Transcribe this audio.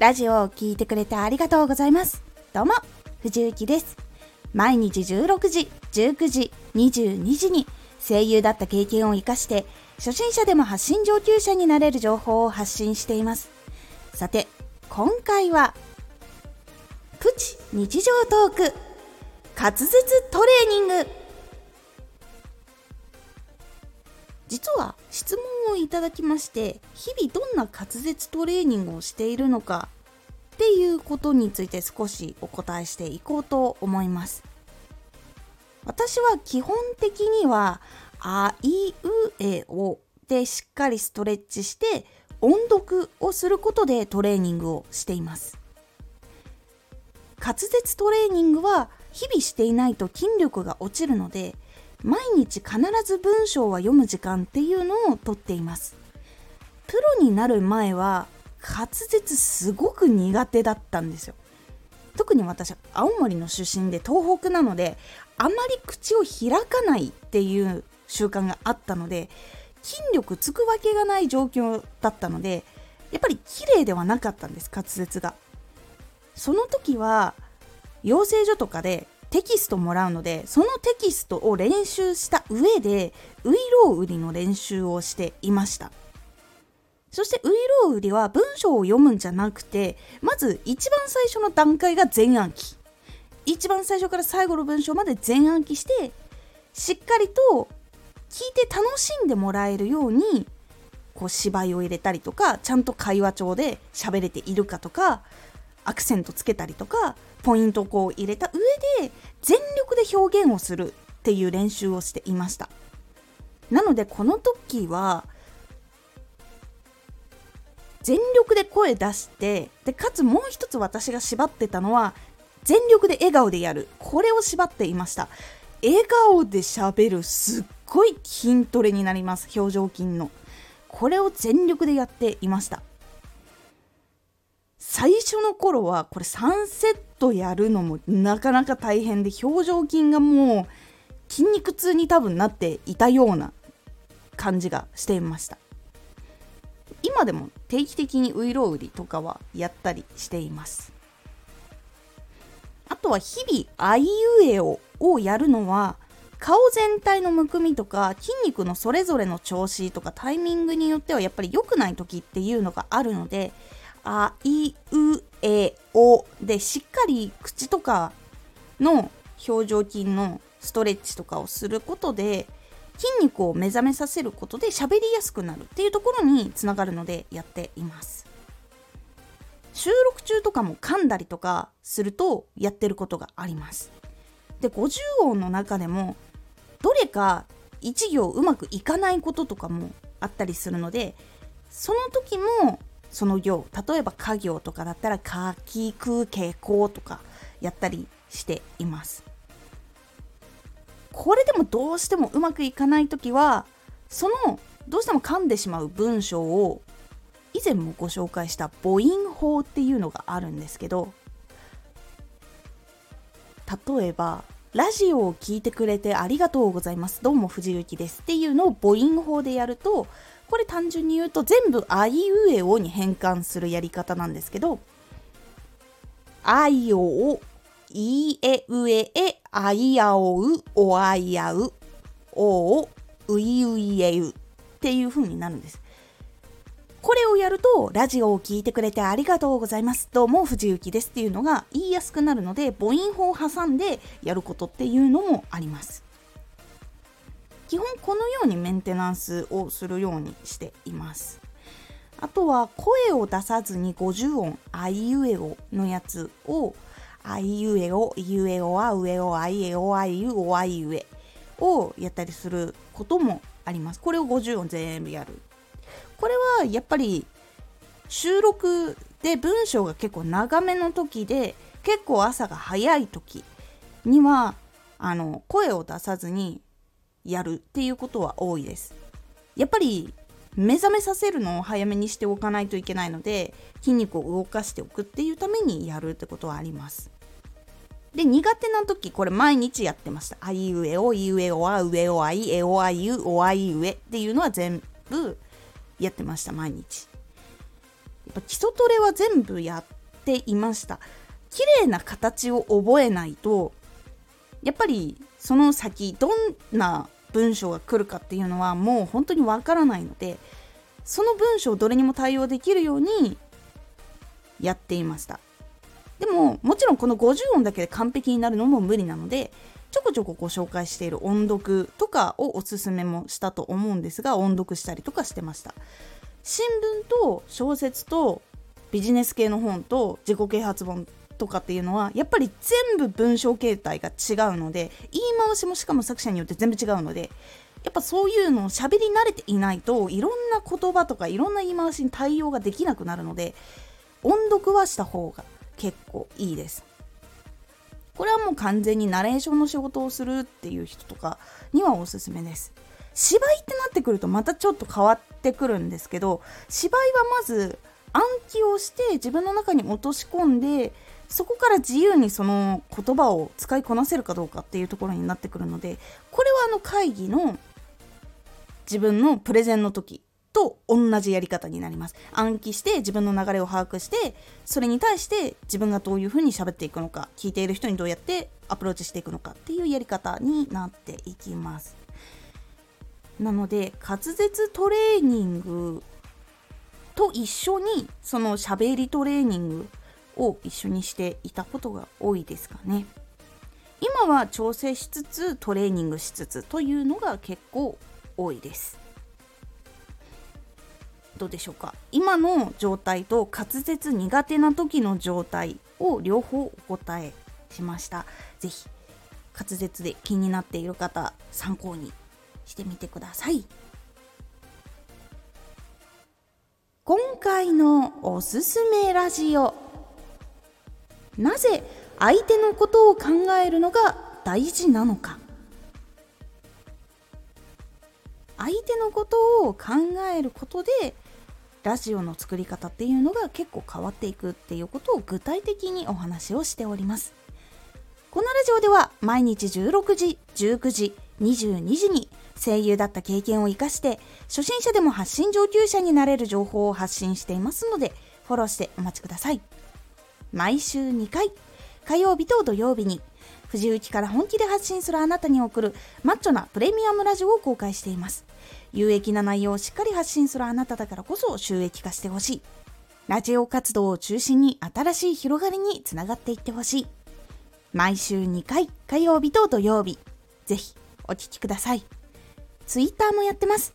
ラジオを聴いてくれてありがとうございます。どうも、藤幸です。毎日16時、19時、22時に声優だった経験を活かして、初心者でも発信上級者になれる情報を発信しています。さて、今回は、プチ日常トーク、滑舌トレーニング。実は質問をいただきまして日々どんな滑舌トレーニングをしているのかっていうことについて少しお答えしていこうと思います。私は基本的にはあいうえおでしっかりストレッチして音読をすることでトレーニングをしています。滑舌トレーニングは日々していないと筋力が落ちるので毎日必ず文章は読む時間っていうのをとっています。プロになる前は滑舌すごく苦手だったんですよ。特に私青森の出身で東北なのであまり口を開かないっていう習慣があったので筋力つくわけがない状況だったのでやっぱり綺麗ではなかったんです滑舌が。その時は養成所とかでテキストもらうのでそのテキストを練習した上でウイロウ売りの練習をしていました。そしてウイロウ売りは文章を読むんじゃなくてまず一番最初の段階が全暗記。一番最初から最後の文章まで全暗記してしっかりと聞いて楽しんでもらえるようにこう芝居を入れたりとかちゃんと会話帳で喋れているかとかアクセントつけたりとかポイントをこう入れた上で全力で表現をするっていう練習をしていました。なのでこの時は全力で声出してでかつもう一つ私が縛ってたのは全力で笑顔でやる。これを縛っていました。笑顔で喋るすっごい筋トレになります。表情筋の。これを全力でやっていました。最初の頃はこれ3セットやるのもなかなか大変で表情筋がもう筋肉痛に多分なっていたような感じがしていました。今でも定期的にウイロウリとかはやったりしています。あとは日々あいうえおをやるのは顔全体のむくみとか筋肉のそれぞれの調子とかタイミングによってはやっぱり良くない時っていうのがあるのであいうえおでしっかり口とかの表情筋のストレッチとかをすることで筋肉を目覚めさせることで喋りやすくなるっていうところにつながるのでやっています。収録中とかも噛んだりとかするとやってることがあります。で50音の中でもどれか1行うまくいかないこととかもあったりするのでその時もその行例えば家業とかだったらかきくけこ」とかやったりしています。これでもどうしてもうまくいかない時はそのどうしても噛んでしまう文章を以前もご紹介した母音法っていうのがあるんですけど例えばラジオを聴いてくれてありがとうございます。どうも藤幸ですっていうのを母音法でやるとこれ単純に言うと全部あいうえおに変換するやり方なんですけどあいおおいえうええあいあおうおあいあうおおういういえうっていう風になるんです。これをやると、ラジオを聴いてくれてありがとうございます。どうも藤幸ですっていうのが言いやすくなるので、母音法を挟んでやることっていうのもあります。基本このようにメンテナンスをするようにしています。あとは声を出さずに50音あいうえおのやつをあいうえおいうえおあうえおあいえおあいうおあいうえをやったりすることもあります。これを50音全部やる。これはやっぱり収録で文章が結構長めの時で結構朝が早い時にはあの声を出さずにやるっていうことは多いです。やっぱり目覚めさせるのを早めにしておかないといけないので筋肉を動かしておくっていうためにやるってことはあります。で苦手な時これ毎日やってました。あいうえおいうえおあうえおあいえおあいうおあいうえっていうのは全部やってました毎日。やっぱ基礎トレは全部やっていました。綺麗な形を覚えないとやっぱりその先どんな文章が来るかっていうのはもう本当にわからないのでその文章をどれにも対応できるようにやっていました。でももちろんこの50音だけで完璧になるのも無理なのでちょこちょこご紹介している音読とかをおすすめもしたと思うんですが音読したりとかしてました。新聞と小説とビジネス系の本と自己啓発本とかっていうのはやっぱり全部文章形態が違うので言い回しもしかも作者によって全部違うのでやっぱそういうのを喋り慣れていないといろんな言葉とかいろんな言い回しに対応ができなくなるので音読はした方が結構いいです。これはもう完全にナレーションの仕事をするっていう人とかにはおすすめです。芝居ってなってくるとまたちょっと変わってくるんですけど芝居はまず暗記をして自分の中に落とし込んでそこから自由にその言葉を使いこなせるかどうかっていうところになってくるのでこれはあの会議の自分のプレゼンの時と同じやり方になります。暗記して自分の流れを把握してそれに対して自分がどういうふうに喋っていくのか聞いている人にどうやってアプローチしていくのかっていうやり方になっていきます。なので滑舌トレーニングと一緒にその喋りトレーニングを一緒にしていたことが多いですかね。今は調整しつつトレーニングしつつというのが結構多いです。どうでしょうか？今の状態と滑舌苦手な時の状態を両方お答えしました。是非滑舌で気になっている方参考にしてみてください。今回のおすすめラジオ。なぜ相手のことを考えるのが大事なのか。相手のことを考えることでラジオの作り方っていうのが結構変わっていくっていうことを具体的にお話をしております。このラジオでは毎日16時19時22時に声優だった経験を生かして初心者でも発信上級者になれる情報を発信していますのでフォローしてお待ちください。毎週2回。火曜日と土曜日に。藤雪から本気で発信するあなたに送るマッチョなプレミアムラジオを公開しています。有益な内容をしっかり発信するあなただからこそ収益化してほしい。ラジオ活動を中心に新しい広がりにつながっていってほしい。毎週2回火曜日と土曜日。ぜひお聴きください。ツイッターもやってます。